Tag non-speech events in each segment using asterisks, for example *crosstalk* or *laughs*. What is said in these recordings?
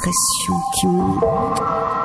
pression qui monte.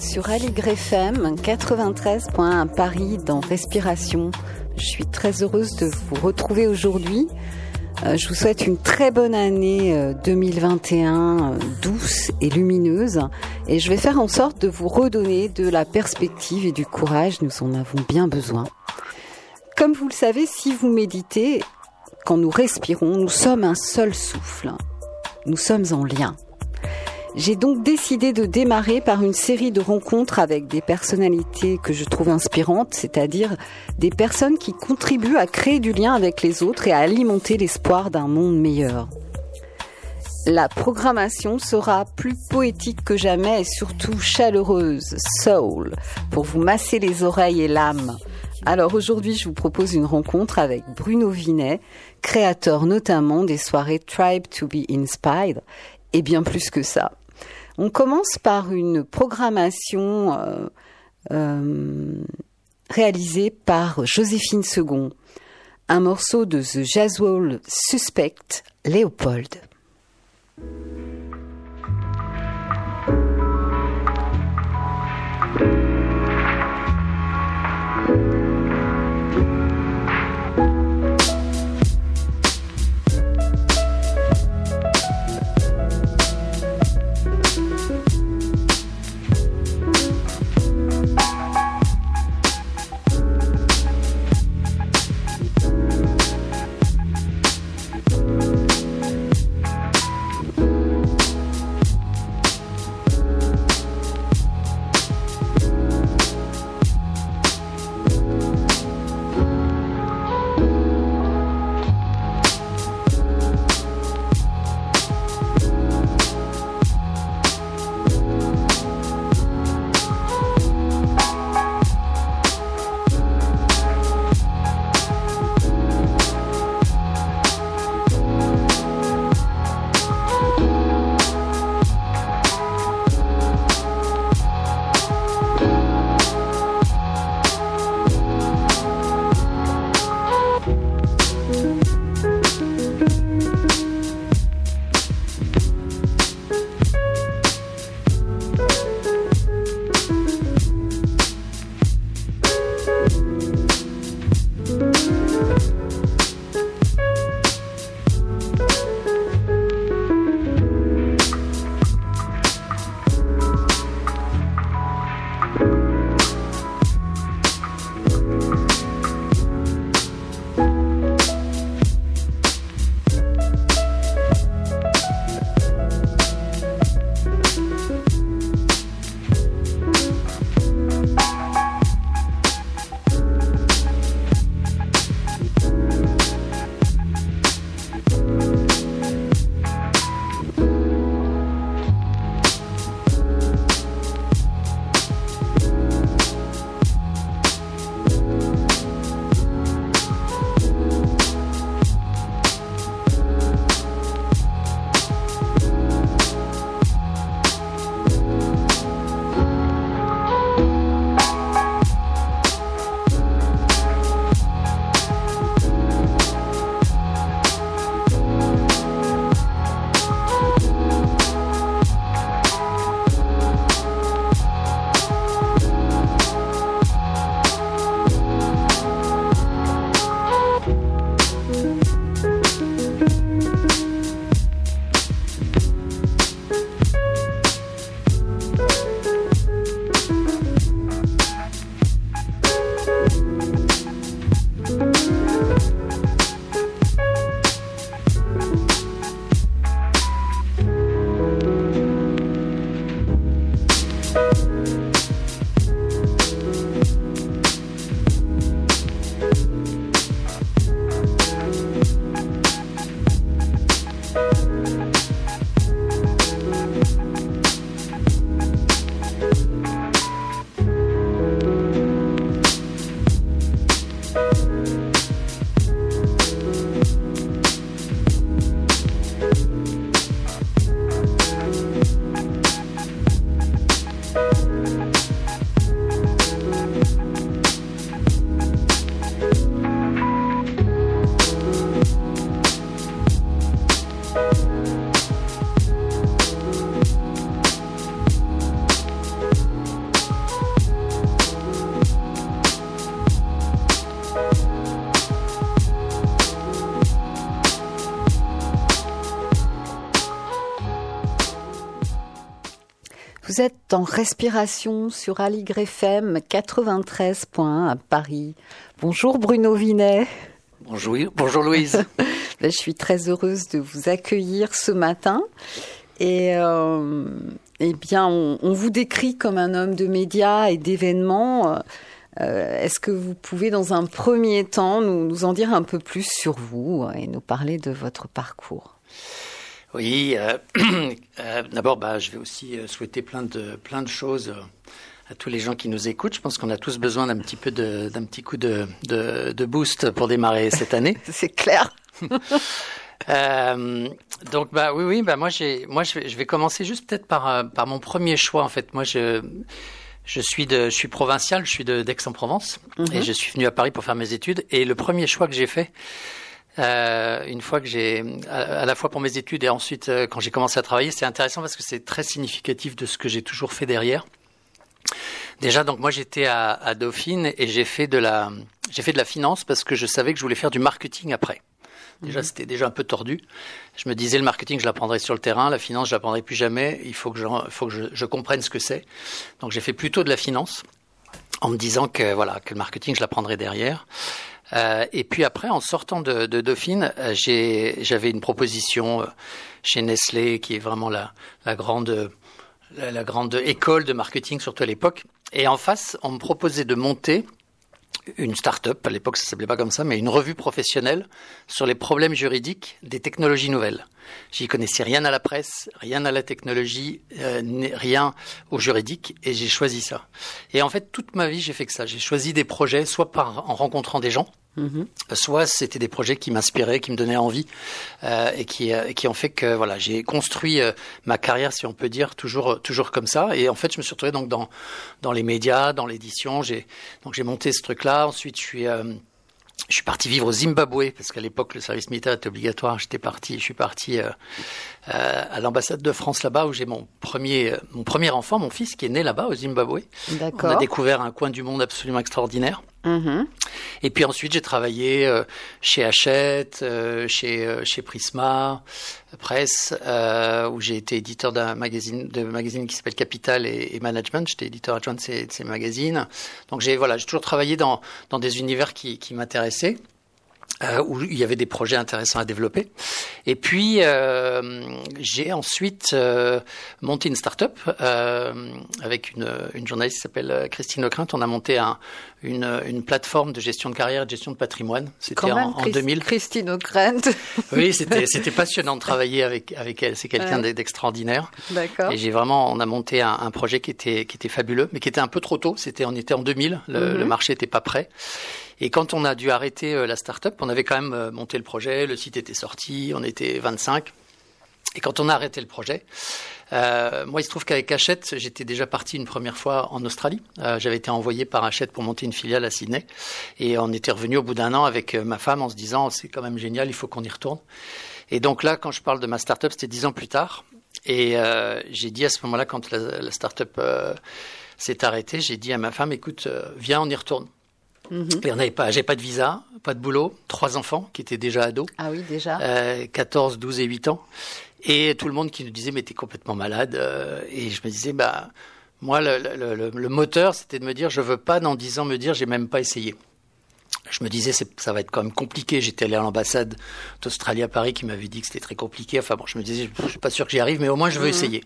Sur Aligre FM 93.1 Paris dans Respiration. Je suis très heureuse de vous retrouver aujourd'hui. Euh, je vous souhaite une très bonne année 2021 euh, euh, douce et lumineuse et je vais faire en sorte de vous redonner de la perspective et du courage, nous en avons bien besoin. Comme vous le savez, si vous méditez, quand nous respirons, nous sommes un seul souffle. Nous sommes en lien. J'ai donc décidé de démarrer par une série de rencontres avec des personnalités que je trouve inspirantes, c'est-à-dire des personnes qui contribuent à créer du lien avec les autres et à alimenter l'espoir d'un monde meilleur. La programmation sera plus poétique que jamais et surtout chaleureuse, soul, pour vous masser les oreilles et l'âme. Alors aujourd'hui, je vous propose une rencontre avec Bruno Vinet, créateur notamment des soirées Tribe to be Inspired, et bien plus que ça. On commence par une programmation euh, euh, réalisée par Joséphine Second, un morceau de The Jazzwall Suspect, Léopold. En respiration sur Aligre FM 93.1 à Paris. Bonjour Bruno Vinet. Bonjour, bonjour Louise. *laughs* Ben, je suis très heureuse de vous accueillir ce matin. Et euh, eh bien, on, vous décrit comme un homme de médias et d'événements. Euh, est-ce que vous pouvez, dans un premier temps, nous, nous, en dire un peu plus sur vous et nous parler de votre parcours? Oui, *clears throat* euh, d'abord, bah, je vais aussi souhaiter plein de, plein de choses à tous les gens qui nous écoutent. Je pense qu'on a tous besoin d'un petit peu d'un petit coup de, de, boost pour démarrer cette année. *laughs* C'est clair. *laughs* euh, donc bah oui oui bah moi j'ai moi je vais, je vais commencer juste peut-être par euh, par mon premier choix en fait. Moi je je suis de je suis provincial, je suis de d'Aix-en-Provence et mhm. je suis venu à Paris pour faire mes études et le premier choix que j'ai fait euh, une fois que j'ai à, la fois pour mes études et ensuite euh, quand j'ai commencé à travailler, c'est intéressant parce que c'est très significatif de ce que j'ai toujours fait derrière. Déjà, donc moi j'étais à, à, Dauphine et j'ai fait de la j'ai fait de la finance parce que je savais que je voulais faire du marketing après. Déjà, mhm. c'était déjà un peu tordu. Je me disais, le marketing, je l'apprendrai sur le terrain. La finance, je l'apprendrai plus jamais. Il faut que je, faut que je, je comprenne ce que c'est. Donc, j'ai fait plutôt de la finance en me disant que voilà que le marketing, je l'apprendrai derrière. Euh, et puis après, en sortant de, de Dauphine, euh, j'avais une proposition euh, chez Nestlé, qui est vraiment la, la grande la, grande école de marketing, surtout à l'époque. Et en face, on me proposait de monter une start-up, à l'époque ça s'appelait pas comme ça, mais une revue professionnelle sur les problèmes juridiques des technologies nouvelles. J'y connaissais rien à la presse, rien à la technologie, rien au juridique, et j'ai choisi ça. Et en fait, toute ma vie, j'ai fait que ça. J'ai choisi des projets, soit par en rencontrant des gens, Mhm. Soit c'était des projets qui m'inspiraient, qui me donnaient envie euh, et qui, euh, ont fait que voilà j'ai construit euh, ma carrière, si on peut dire, toujours toujours comme ça. Et en fait, je me suis retrouvé donc dans dans les médias, dans l'édition. J'ai donc j'ai monté ce truc-là. Ensuite, je suis je suis parti vivre au Zimbabwe parce qu'à l'époque le service militaire était obligatoire. J'étais parti, je suis parti euh, euh, à l'ambassade de France là-bas où j'ai mon premier mon premier enfant, mon fils qui est né là-bas au Zimbabwe. On a découvert un coin du monde absolument extraordinaire. Mm-hmm. Et puis ensuite, j'ai travaillé euh, chez Hachette, euh, chez euh, chez Prisma Presse, où j'ai été éditeur d'un magazine de magazine qui s'appelle Capital et, Management. J'étais éditeur adjoint de ces, de ces magazines. Donc j'ai voilà, j'ai toujours travaillé dans dans des univers qui qui m'intéressaient. Euh, où il y avait des projets intéressants à développer. Et puis, euh, j'ai ensuite euh, monté une start-up euh, avec une, une, journaliste qui s'appelle Christine Lecrinte. On a monté un, une, une, plateforme de gestion de carrière et de gestion de patrimoine. C'était en, en, 2000. Christine Lecrinte. *laughs* oui, c'était, c'était passionnant de travailler avec, avec elle. C'est quelqu'un d'extraordinaire. D'accord. Et j'ai vraiment, on a monté un, un, projet qui était, qui était fabuleux, mais qui était un peu trop tôt. C'était, on était en 2000. Le, mm-hmm. le marché n'était pas prêt. Et quand on a dû arrêter euh, la start-up, on avait quand même euh, monté le projet, le site était sorti, on était 25. Et quand on a arrêté le projet, euh, moi, il se trouve qu'avec Hachette, j'étais déjà parti une première fois en Australie. J'avais été envoyé par Hachette pour monter une filiale à Sydney. Et on était revenu au bout d'un an avec ma femme en se disant, c'est quand même génial, il faut qu'on y retourne. Et donc là, quand je parle de ma start-up, c'était dix ans plus tard. Et j'ai dit à ce moment-là, quand la, la start-up s'est arrêtée, j'ai dit à ma femme, écoute, viens, on y retourne. Mm-hmm. Et on n'avait pas, j'ai pas de visa, pas de boulot, trois enfants qui étaient déjà ados. Ah oui, déjà. Euh, 14, 12 et 8 ans. Et tout le monde qui nous disait, mais t'es complètement malade. Euh, et je me disais, bah, moi, le, le, le, moteur, c'était de me dire, je veux pas dans 10 ans me dire, j'ai même pas essayé. Je me disais, ça va être quand même compliqué. J'étais allé à l'ambassade d'Australie à Paris qui m'avait dit que c'était très compliqué. Enfin bon, je me disais, je suis pas sûr que j'y arrive, mais au moins je veux mm-hmm. essayer.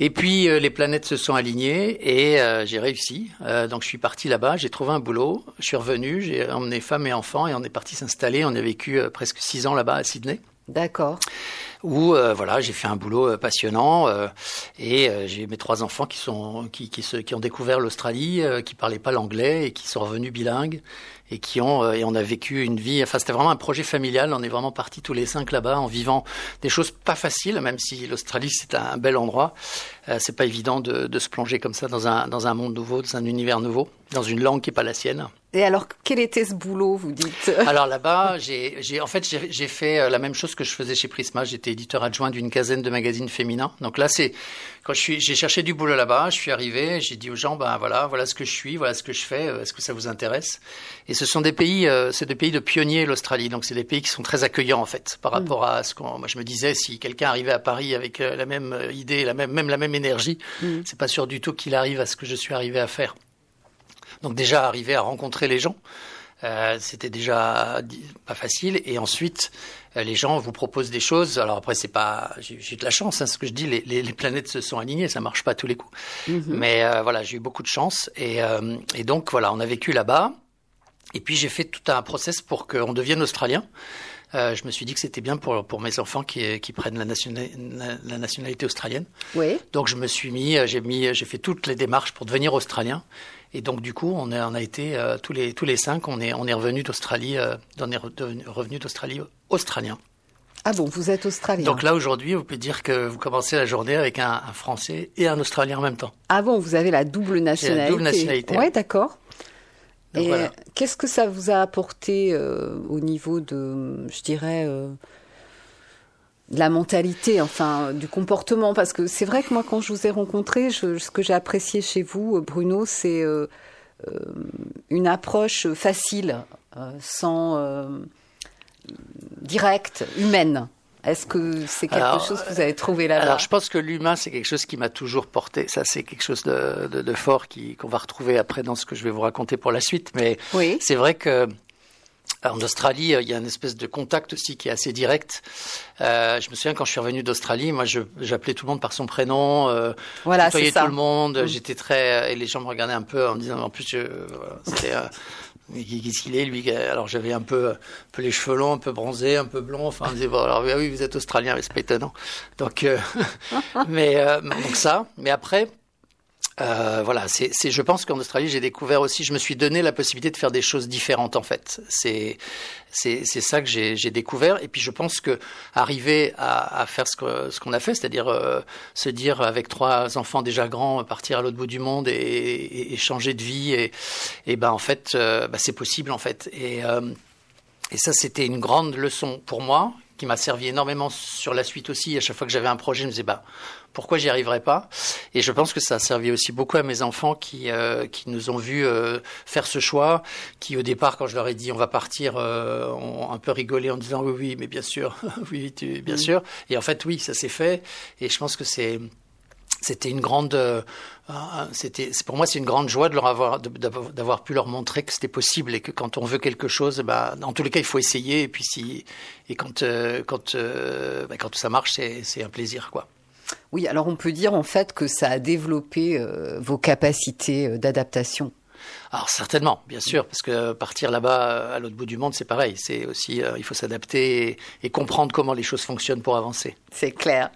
Et puis euh, les planètes se sont alignées et euh, j'ai réussi. Euh, donc je suis parti là-bas, j'ai trouvé un boulot, je suis revenu, j'ai emmené femme et enfants et on est parti s'installer. On a vécu presque six ans là-bas à Sydney. D'accord. Où voilà, j'ai fait un boulot passionnant et j'ai mes trois enfants qui sont qui qui, se, qui ont découvert l'Australie, qui parlaient pas l'anglais et qui sont revenus bilingues et qui ont euh, et on a vécu une vie. Enfin, c'était vraiment un projet familial. On est vraiment partis tous les cinq là-bas en vivant des choses pas faciles, même si l'Australie c'est un bel endroit. Euh, c'est pas évident de, de, se plonger comme ça dans un dans un monde nouveau, dans un univers nouveau, dans une langue qui est pas la sienne. Et alors, quel était ce boulot, vous dites? Alors là-bas, j'ai, en fait, j'ai fait euh, la même chose que je faisais chez Prisma. J'étais éditeur adjoint d'une quinzaine de magazines féminins. Donc là, c'est quand je suis, j'ai cherché du boulot là-bas. Je suis arrivé, j'ai dit aux gens, ben voilà, voilà ce que je suis, voilà ce que je fais. Euh, est-ce que ça vous intéresse? Et ce sont des pays, euh, c'est des pays de pionniers, l'Australie. Donc c'est des pays qui sont très accueillants en fait, par mm. rapport à ce qu'on. Moi, je me disais, si quelqu'un arrivait à Paris avec la même idée, la même, même la même énergie, mm. c'est pas sûr du tout qu'il arrive à ce que je suis arrivé à faire. Donc déjà arriver à rencontrer les gens, euh, c'était déjà pas facile. Et ensuite, euh, les gens vous proposent des choses. Alors après, c'est pas, j'ai de la chance, hein, ce que je dis. Les, les, les, planètes se sont alignées, ça marche pas tous les coups. Mhm. Mais euh, voilà, j'ai eu beaucoup de chance. Et, et donc voilà, on a vécu là-bas. Et puis j'ai fait tout un process pour qu'on devienne australien. Euh, je me suis dit que c'était bien pour, pour mes enfants qui, qui prennent la, nationalité, la nationalité australienne. Oui. Donc je me suis mis, j'ai mis, j'ai fait toutes les démarches pour devenir australien. Et donc du coup, on a, on a été euh, tous les tous les cinq, on est on est revenu d'Australie, euh, on est revenu d'Australie australien. Ah bon, vous êtes australien. Donc là aujourd'hui, vous pouvez dire que vous commencez la journée avec un, un Français et un Australien en même temps. Ah bon, vous avez la double nationalité. La double nationalité. Ouais, d'accord. Et qu'est-ce que ça vous a apporté euh, au niveau de, je dirais, de la mentalité, enfin, du comportement Parce que c'est vrai que moi, quand je vous ai rencontré, je, ce que j'ai apprécié chez vous, Bruno, c'est euh, une approche facile, sans directe, humaine. Est-ce que c'est quelque chose que vous avez trouvé là-bas? Alors, je pense que l'humain, c'est quelque chose qui m'a toujours porté. Ça, c'est quelque chose de, de, de fort qu'on va retrouver après dans ce que je vais vous raconter pour la suite. Mais oui. c'est vrai que en Australie, il y a une espèce de contact aussi qui est assez direct. Euh, je me souviens quand je suis revenu d'Australie, moi, j'appelais tout le monde par son prénom, euh, voilà, tout le monde. Mm. J'étais très et les gens me regardaient un peu en me disant en plus, c'était euh, qu'est-ce qu'il est lui? Alors j'avais un peu, un peu les cheveux longs, un peu bronzés, un peu blond. Enfin, on disait bon, alors oui, vous êtes australien, mais c'est pas étonnant. Donc, euh, *laughs* mais euh, donc ça. Mais après, euh, voilà, c'est, je pense qu'en Australie, j'ai découvert aussi, je me suis donné la possibilité de faire des choses différentes en fait. C'est, c'est, ça que j'ai, découvert. Et puis je pense que arriver à, à faire ce, ce qu'on a fait, c'est-à-dire euh, se dire avec trois enfants déjà grands, partir à l'autre bout du monde et, et, et changer de vie, et, et ben en fait, euh, bah, c'est possible en fait. Et, euh, et ça, c'était une grande leçon pour moi qui m'a servi énormément sur la suite aussi. À chaque fois que j'avais un projet, je me disais, bah, pourquoi j'y arriverais pas Et je pense que ça a servi aussi beaucoup à mes enfants qui, euh, qui nous ont vus euh, faire ce choix, qui au départ, quand je leur ai dit on va partir, euh, ont un peu rigolé en disant oui, oui, mais bien sûr, *laughs* oui, tu, bien mmh. sûr. Et en fait, oui, ça s'est fait. Et je pense que c'est c'était une grande c'était pour moi c'est une grande joie de leur avoir d'avoir pu leur montrer que c'était possible et que quand on veut quelque chose bah en tous les cas il faut essayer et puis si et quand quand bah, quand ça marche c'est c'est un plaisir quoi oui alors on peut dire en fait que ça a développé vos capacités d'adaptation alors certainement, bien sûr, parce que partir là-bas à l'autre bout du monde, c'est pareil. C'est aussi, il faut s'adapter et, et, comprendre comment les choses fonctionnent pour avancer. C'est clair.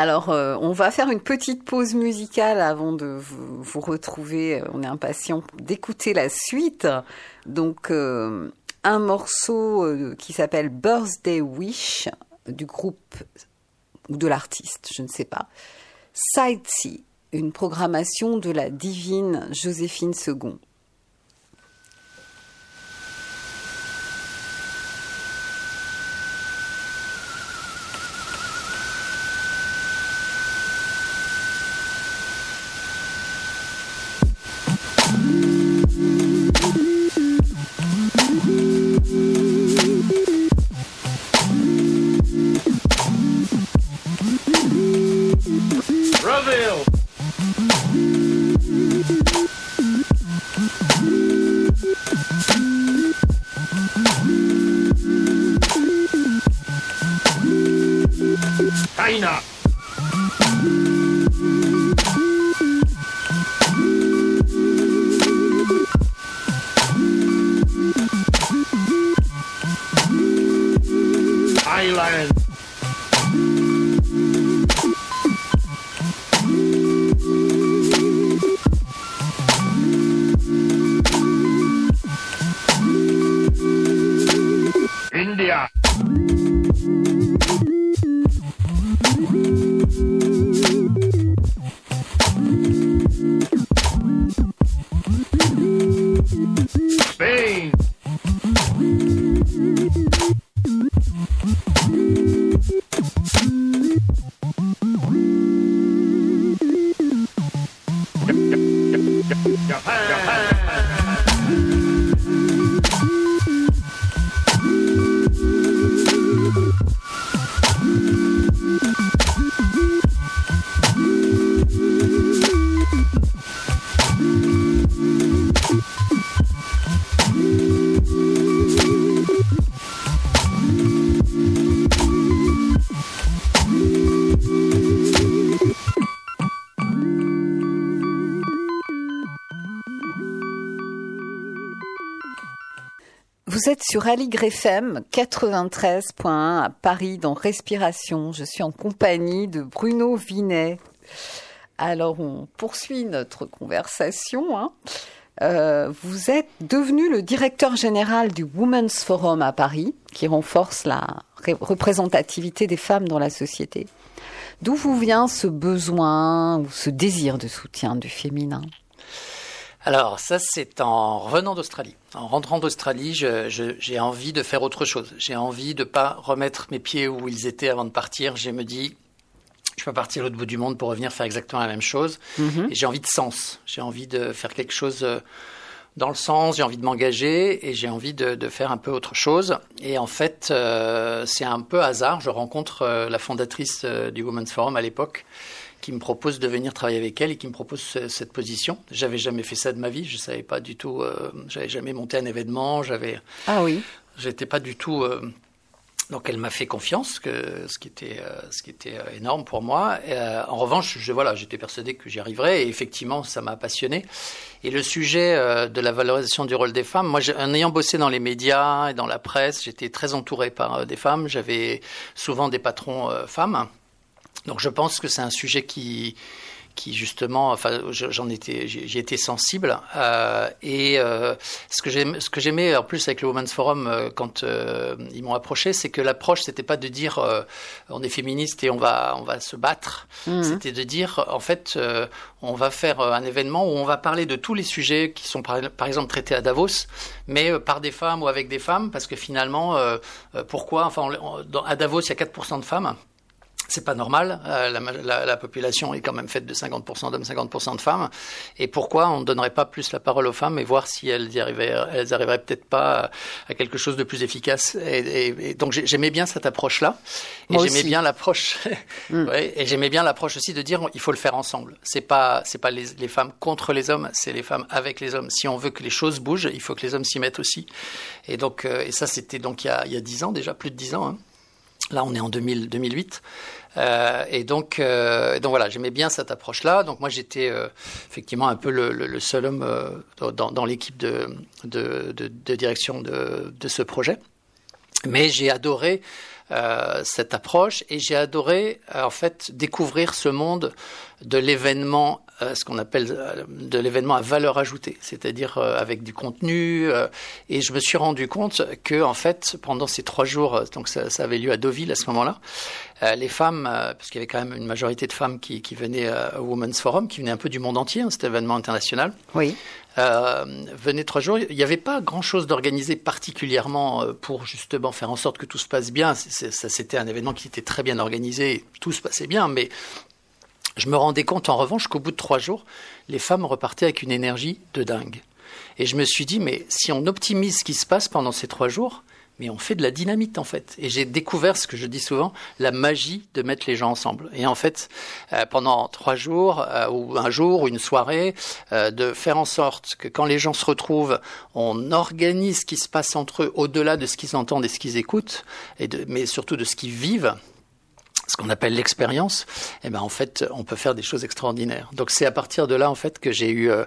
Alors, euh, on va faire une petite pause musicale avant de vous, vous retrouver. On est impatient d'écouter la suite. Donc, euh, un morceau euh, qui s'appelle Birthday Wish du groupe ou de l'artiste, je ne sais pas. Sightsee, une programmation de la divine Joséphine II. Sur Aligre FM 93.1 à Paris dans Respiration. Je suis en compagnie de Bruno Vinet. Alors on poursuit notre conversation. Hein. Euh, vous êtes devenu le directeur général du Women's Forum à Paris, qui renforce la représentativité des femmes dans la société. D'où vous vient ce besoin ou ce désir de soutien du féminin? Alors ça, c'est en revenant d'Australie. En rentrant d'Australie, j'ai envie de faire autre chose. J'ai envie de pas remettre mes pieds où ils étaient avant de partir. Je me dis, je peux partir à l'autre bout du monde pour revenir faire exactement la même chose. Mhm. Et j'ai envie de sens. J'ai envie de faire quelque chose euh, dans le sens. J'ai envie de m'engager et j'ai envie de, faire un peu autre chose. Et en fait, euh, c'est un peu hasard. Je rencontre euh, la fondatrice du Women's Forum à l'époque qui me propose de venir travailler avec elle et qui me propose cette position. J'avais jamais fait ça de ma vie, je savais pas du tout, euh, j'avais jamais monté un événement, j'avais. Ah oui. J'étais pas du tout. Euh, donc elle m'a fait confiance, que, ce qui était, euh, ce qui était énorme pour moi. en revanche, je, voilà, j'étais persuadé que j'y arriverais et effectivement, ça m'a passionné. Et le sujet de la valorisation du rôle des femmes, moi, en ayant bossé dans les médias et dans la presse, j'étais très entouré par des femmes. J'avais souvent des patrons femmes. Donc je pense que c'est un sujet qui, qui justement, enfin, j'en étais, j'y étais sensible. Euh, et euh, ce que j'aimais, ce que j'aimais en plus avec le Women's Forum euh, quand euh, ils m'ont approché, c'est que l'approche c'était pas de dire euh, on est féministe et on va on va se battre. Mhm. C'était de dire en fait on va faire un événement où on va parler de tous les sujets qui sont par, par exemple traités à Davos, mais par des femmes ou avec des femmes, parce que finalement pourquoi Enfin, à Davos il y a 4% de femmes c'est pas normal. Euh, la, la, population est quand même faite de 50% d'hommes, 50% de femmes. Et pourquoi on ne donnerait pas plus la parole aux femmes et voir si elles y arriveraient, elles arriveraient peut-être pas à quelque chose de plus efficace? Et, donc j'aimais bien cette approche-là. Et j'aimais bien l'approche. *laughs* Mm. et j'aimais bien l'approche aussi de dire il faut le faire ensemble. C'est pas c'est pas les, les, femmes contre les hommes, c'est les femmes avec les hommes. Si on veut que les choses bougent, il faut que les hommes s'y mettent aussi. Et donc euh, et ça c'était donc il y a il y a dix ans déjà, plus de dix ans. Hein. Là, on est en 2000, 2008. Euh, et donc, euh, donc voilà, j'aimais bien cette approche-là. Donc moi, j'étais euh, effectivement un peu le, seul homme dans, l'équipe de, de, direction de, ce projet. Mais j'ai adoré cette approche et j'ai adoré en fait découvrir ce monde de l'événement ce qu'on appelle euh, de l'événement à valeur ajoutée, c'est-à-dire euh, avec du contenu. et je me suis rendu compte que, en fait, pendant ces trois jours, donc ça, ça avait lieu à Deauville à ce moment-là, les femmes, parce qu'il y avait quand même une majorité de femmes qui, qui venaient au Women's Forum, qui venaient un peu du monde entier, hein, cet événement international. Oui. Euh, venaient trois jours. Il n'y avait pas grand-chose d'organisé particulièrement pour justement faire en sorte que tout se passe bien. C'était un événement qui était très bien organisé, tout se passait bien, mais je me rendais compte en revanche qu'au bout de trois jours, les femmes repartaient avec une énergie de dingue. Et je me suis dit, mais si on optimise ce qui se passe pendant ces trois jours, mais on fait de la dynamite en fait. Et j'ai découvert ce que je dis souvent, la magie de mettre les gens ensemble. Et en fait, euh, pendant trois jours euh, ou un jour ou une soirée, euh, de faire en sorte que quand les gens se retrouvent, on organise ce qui se passe entre eux au-delà de ce qu'ils entendent et ce qu'ils écoutent, mais surtout de ce qu'ils vivent ce qu'on appelle l'expérience, eh ben en fait, on peut faire des choses extraordinaires. Donc c'est à partir de là en fait que j'ai eu euh,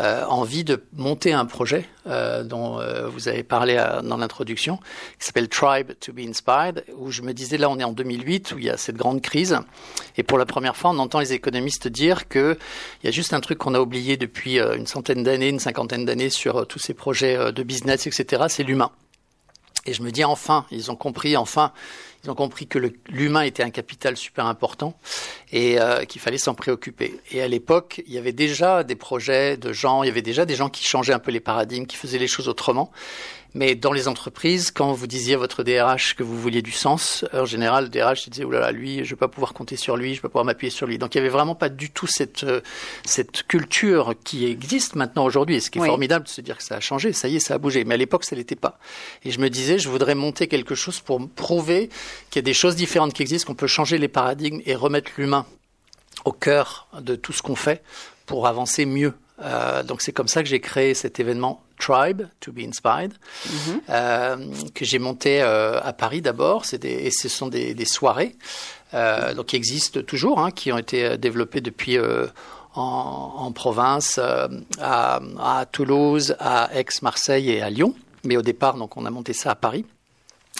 euh, envie de monter un projet euh, dont vous avez parlé dans l'introduction, qui s'appelle Tribe to be Inspired, où je me disais là on est en 2008 où il y a cette grande crise et pour la première fois on entend les économistes dire que il y a juste un truc qu'on a oublié depuis une centaine d'années, une cinquantaine d'années sur tous ces projets de business, etc. C'est l'humain. Et je me dis enfin, ils ont compris enfin ils ont compris que l'humain était un capital super important et euh, qu'il fallait s'en préoccuper. Et à l'époque, il y avait déjà des projets de gens, il y avait déjà des gens qui changeaient un peu les paradigmes, qui faisaient les choses autrement. Mais dans les entreprises, quand vous disiez à votre DRH que vous vouliez du sens, en général, le DRH disait, oh là là, lui, je vais pas pouvoir compter sur lui, je vais pas pouvoir m'appuyer sur lui. Donc il y avait vraiment pas du tout cette, euh, cette culture qui existe maintenant aujourd'hui. Et ce qui est formidable de se dire que ça a changé, ça y est, ça a bougé. Mais à l'époque, ça l'était pas. Et je me disais, je voudrais monter quelque chose pour prouver qu'il y a des choses différentes qui existent, qu'on peut changer les paradigmes et remettre l'humain au cœur de tout ce qu'on fait pour avancer mieux. Euh, donc c'est comme ça que j'ai créé cet événement Tribe to be Inspired, mhm. euh, que j'ai monté euh, à Paris d'abord. Et ce sont des, des soirées euh, donc qui existent toujours, hein, qui ont été développées depuis en, en, province, à, à, Toulouse, à Aix-Marseille et à Lyon. Mais au départ, donc, on a monté ça à Paris.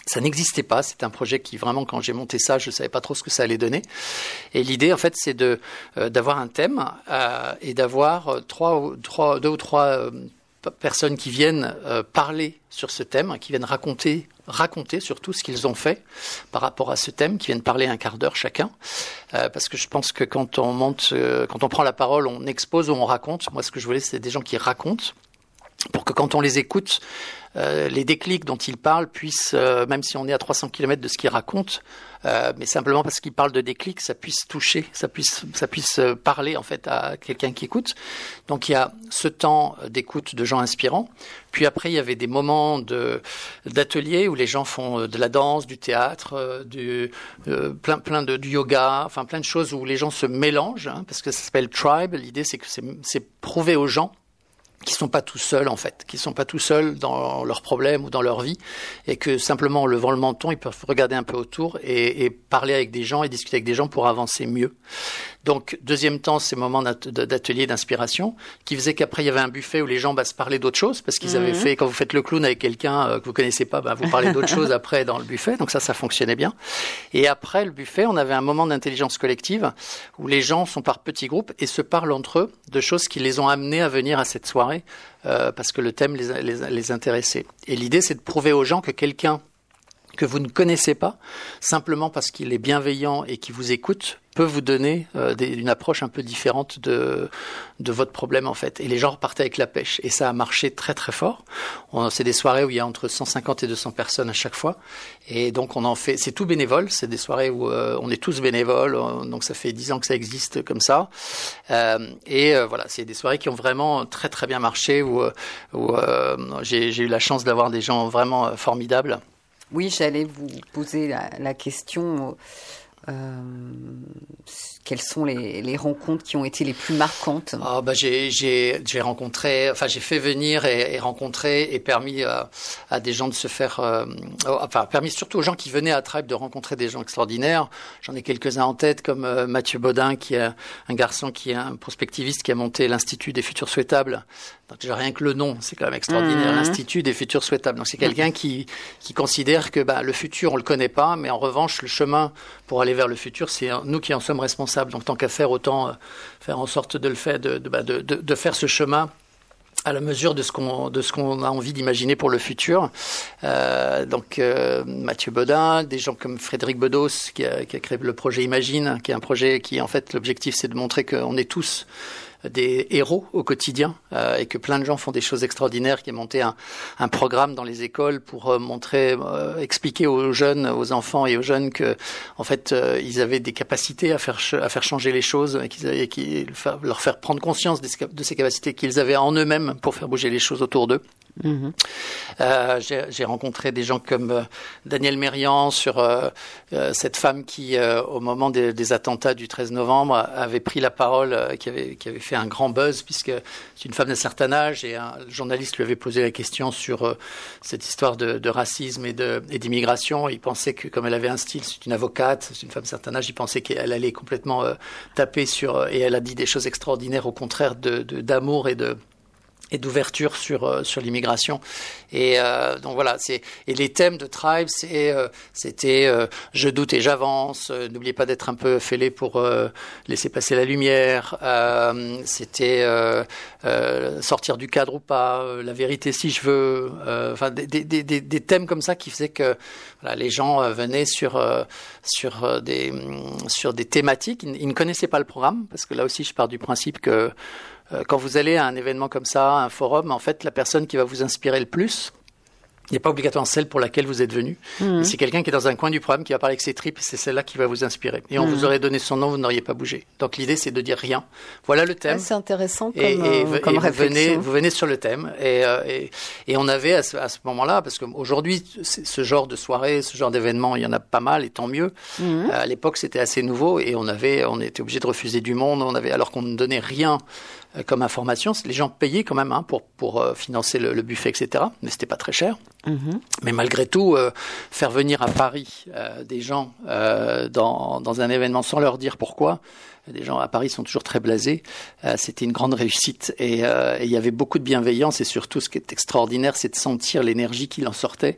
Ça n'existait pas. C'est un projet qui vraiment, quand j'ai monté ça, je ne savais pas trop ce que ça allait donner. Et l'idée, en fait, c'est de euh, d'avoir un thème euh, et d'avoir trois, trois, deux ou trois personnes qui viennent parler sur ce thème, qui viennent raconter raconter surtout ce qu'ils ont fait par rapport à ce thème, qui viennent parler un quart d'heure chacun, parce que je pense que quand on monte, quand on prend la parole, on expose ou on raconte. Moi, ce que je voulais, c'est des gens qui racontent, pour que quand on les écoute, euh, les déclics dont ils parlent puissent, euh, même si on est à 300 km de ce qu'ils racontent, euh, mais simplement parce qu'ils parlent de déclics, ça puisse toucher, ça puisse, ça puisse parler en fait à quelqu'un qui écoute. Donc il y a ce temps d'écoute de gens inspirants. Puis après il y avait des moments de d'ateliers où les gens font de la danse, du théâtre, du plein plein de du yoga, enfin plein de choses où les gens se mélangent, hein, parce que ça s'appelle tribe. L'idée c'est que c'est prouver aux gens qui sont pas tout seuls en fait, qui sont pas tout seuls dans leurs problèmes ou dans leur vie, et que simplement en levant le menton, ils peuvent regarder un peu autour et, et parler avec des gens et discuter avec des gens pour avancer mieux. Donc deuxième temps, ces moments d'atelier d'inspiration, qui faisait qu'après il y avait un buffet où les gens bah, se parlaient d'autres choses parce qu'ils avaient mhm. fait quand vous faites le clown avec quelqu'un euh, que vous connaissez pas, bah, vous parlez d'autres *laughs* choses après dans le buffet. Donc ça, ça fonctionnait bien. Et après le buffet, on avait un moment d'intelligence collective où les gens sont par petits groupes et se parlent entre eux de choses qui les ont amenés à venir à cette soirée euh, parce que le thème les, les, les intéressait. Et l'idée, c'est de prouver aux gens que quelqu'un que vous ne connaissez pas, simplement parce qu'il est bienveillant et qu'il vous écoute, peut vous donner euh, une approche un peu différente de, de votre problème en fait. Et les gens repartaient avec la pêche. Et ça a marché très très fort. C'est des soirées où il y a entre 150 et 200 personnes à chaque fois. Et donc on en fait, c'est tout bénévole. C'est des soirées où euh, on est tous bénévoles. Donc ça fait 10 ans que ça existe comme ça. Euh, et voilà, c'est des soirées qui ont vraiment très très bien marché où, où j'ai eu la chance d'avoir des gens vraiment formidables. Oui, j'allais vous poser la, question. Euh, quelles sont les, les, rencontres qui ont été les plus marquantes? Oh, bah J'ai rencontré, enfin j'ai fait venir et, et, rencontrer et permis euh, à des gens de se faire, euh, oh, enfin permis surtout aux gens qui venaient à Tribe de rencontrer des gens extraordinaires. J'en ai quelques-uns en tête comme euh, Mathieu Baudin qui est un garçon qui est un prospectiviste qui a monté l'Institut des futurs souhaitables. Donc déjà rien que le nom, c'est quand même extraordinaire, mmh. l'Institut des futurs souhaitables. Donc c'est quelqu'un qui, qui considère que bah, le futur on le connaît pas, mais en revanche le chemin pour aller vers le futur, c'est nous qui en sommes responsables. Donc tant qu'à faire, autant euh, faire en sorte de le bah, faire ce chemin à la mesure de ce qu'on de ce qu'on a envie d'imaginer pour le futur. Euh, donc euh, Mathieu Bodin, des gens comme Frédéric Bedos qui a, qui a, créé le projet Imagine, qui est un projet qui en fait l'objectif c'est de montrer qu'on est tous des héros au quotidien euh, et que plein de gens font des choses extraordinaires, qui a monté un, un programme dans les écoles pour euh, montrer, euh, expliquer aux jeunes, aux enfants et aux jeunes que en fait ils avaient des capacités à faire à faire changer les choses et qu'ils avaient qui leur faire prendre conscience de ces capacités qu'ils avaient en eux-mêmes pour faire bouger les choses autour d'eux. Mhm. Euh, J'ai rencontré des gens comme euh, Daniel Mérian sur euh, euh cette femme qui, au moment des, attentats du 13 novembre, avait pris la parole, qui, avait, fait un grand buzz, puisque c'est une femme d'un certain âge, et un journaliste lui avait posé la question sur cette histoire de, de racisme et d'immigration. Il pensait que, comme elle avait un style, c'est une avocate, c'est une femme d'un certain âge, il pensait qu'elle allait complètement taper sur... Et elle a dit des choses extraordinaires, au contraire, d'amour de, et de et d'ouverture sur euh, sur l'immigration. Et euh, donc voilà c'est et les thèmes de Tribe c'est euh, c'était euh, je doute et j'avance n'oubliez pas d'être un peu fêlé pour laisser passer la lumière c'était sortir du cadre ou pas la vérité si je veux enfin des, des, des, thèmes comme ça qui faisaient que voilà, les gens venaient sur sur des sur des thématiques. Ils, ils ne connaissaient pas le programme parce que là aussi je pars du principe que euh, quand vous allez à un événement comme ça, un forum, en fait, la personne qui va vous inspirer le plus, il n'est pas obligatoirement celle pour laquelle vous êtes venu. Mmh. C'est quelqu'un qui est dans un coin du programme qui va parler avec ses tripes, c'est celle-là qui va vous inspirer. Et on mmh. vous aurait donné son nom, vous n'auriez pas bougé. Donc l'idée, c'est de dire rien. Voilà le thème. c'est intéressant comme, et, et, euh, comme et vous venez, vous venez sur le thème. Et, euh, et, on avait à ce, à ce moment-là, parce qu'aujourd'hui, ce genre de soirée, ce genre d'événement, il y en a pas mal, et tant mieux. Mmh. À l'époque, c'était assez nouveau, et on avait, on était obligé de refuser du monde. On avait, alors qu'on ne donnait rien euh, comme information. Les gens payaient quand même hein, pour, pour euh, financer le, le, buffet, etc. Mais c'était pas très cher. Mm-hmm. Mais malgré tout, euh, faire venir à Paris euh, des gens euh, dans, dans, un événement sans leur dire pourquoi, des gens à Paris sont toujours très blasés. Euh, c'était une grande réussite et, euh, et, il y avait beaucoup de bienveillance et surtout ce qui est extraordinaire, c'est de sentir l'énergie qui en sortait.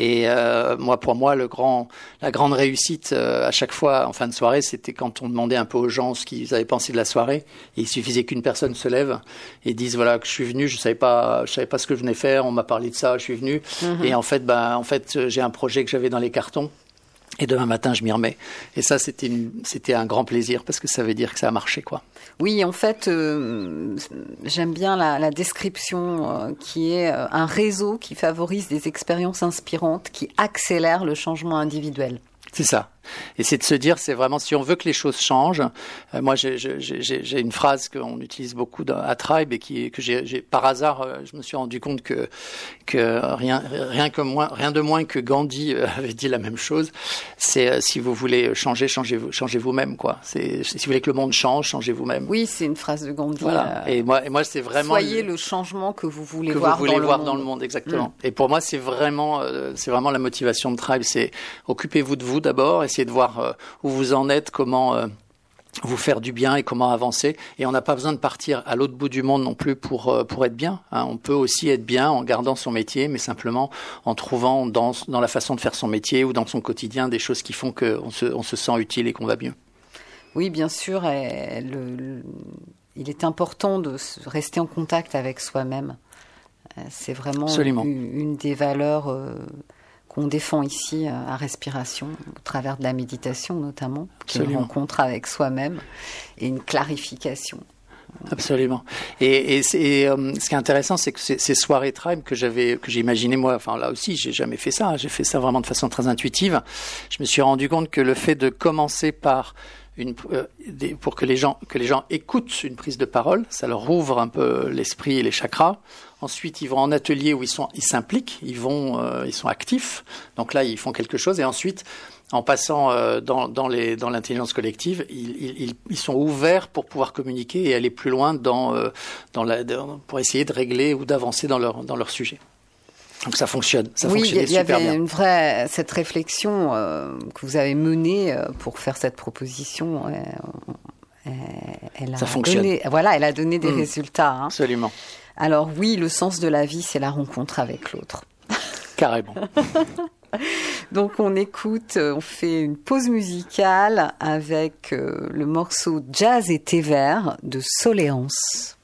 Et euh, moi, pour moi, le grand, la grande réussite euh, à chaque fois en fin de soirée, c'était quand on demandait un peu aux gens ce qu'ils avaient pensé de la soirée. Et il suffisait qu'une personne se lève et dise voilà que je suis venu, je savais pas, je savais pas ce que je venais faire, on m'a parlé de ça, je suis venu. Mm-hmm. Et en fait, ben, en fait, j'ai un projet que j'avais dans les cartons et demain matin, je m'y remets. Et ça, c'était c'était un grand plaisir parce que ça veut dire que ça a marché, quoi. Oui, en fait, euh, j'aime bien la, la description euh, qui est euh, un réseau qui favorise des expériences inspirantes, qui accélère le changement individuel. C'est ça. Et c'est de se dire, c'est vraiment, si on veut que les choses changent, euh, moi j'ai une phrase qu'on utilise beaucoup à Tribe et qui, que j'ai par hasard, euh, je me suis rendu compte que, que rien, rien, que moins, rien de moins que Gandhi euh, avait dit la même chose. C'est si vous voulez changer, changez, changez vous-même. quoi. Si vous voulez que le monde change, changez vous-même. Oui, c'est une phrase de Gandhi. Voilà. Et moi, et moi c'est vraiment... Soyez le, changement que vous voulez que voir, vous voulez dans, voir le dans le monde. Exactement. Mm. Et pour moi, c'est vraiment, c'est vraiment la motivation de Tribe. C'est occupez-vous de vous d'abord, essayez de voir euh, où vous en êtes, comment euh, vous faire du bien et comment avancer. Et on n'a pas besoin de partir à l'autre bout du monde non plus pour euh, pour être bien. Hein. On peut aussi être bien en gardant son métier, mais simplement en trouvant dans dans la façon de faire son métier ou dans son quotidien des choses qui font qu'on se on se sent utile et qu'on va mieux. Oui, bien sûr. Le, il est important de rester en contact avec soi-même. C'est vraiment une, une, des valeurs qu'on défend ici euh, à Respiration, au travers de la méditation notamment, qui est une rencontre avec soi-même et une clarification. Absolument. Et, euh, ce qui est intéressant, c'est que ces, soirées Tribe que j'avais, que j'ai imaginé moi, enfin là aussi, j'ai jamais fait ça. J'ai fait ça vraiment de façon très intuitive. Je me suis rendu compte que le fait de commencer par une, euh, pour que les gens que les gens écoutent une prise de parole, ça leur ouvre un peu l'esprit et les chakras. Ensuite, ils vont en atelier où ils sont, ils s'impliquent, ils vont, euh, ils sont actifs. Donc là, ils font quelque chose. Et ensuite, en passant euh, dans, dans, les, dans l'intelligence collective, ils, ils, ils, sont ouverts pour pouvoir communiquer et aller plus loin dans, euh, dans la, pour essayer de régler ou d'avancer dans leur, dans leur sujet. Donc ça fonctionne, ça oui, il y, avait une vraie cette réflexion que vous avez menée pour faire cette proposition. elle a ça fonctionne. Donné, voilà, elle a donné des mmh. résultats. Hein. Absolument. Alors oui, le sens de la vie, c'est la rencontre avec l'autre. Carrément. *laughs* *laughs* Donc on écoute, euh, on fait une pause musicale avec euh, le morceau Jazz et thé de Soléance.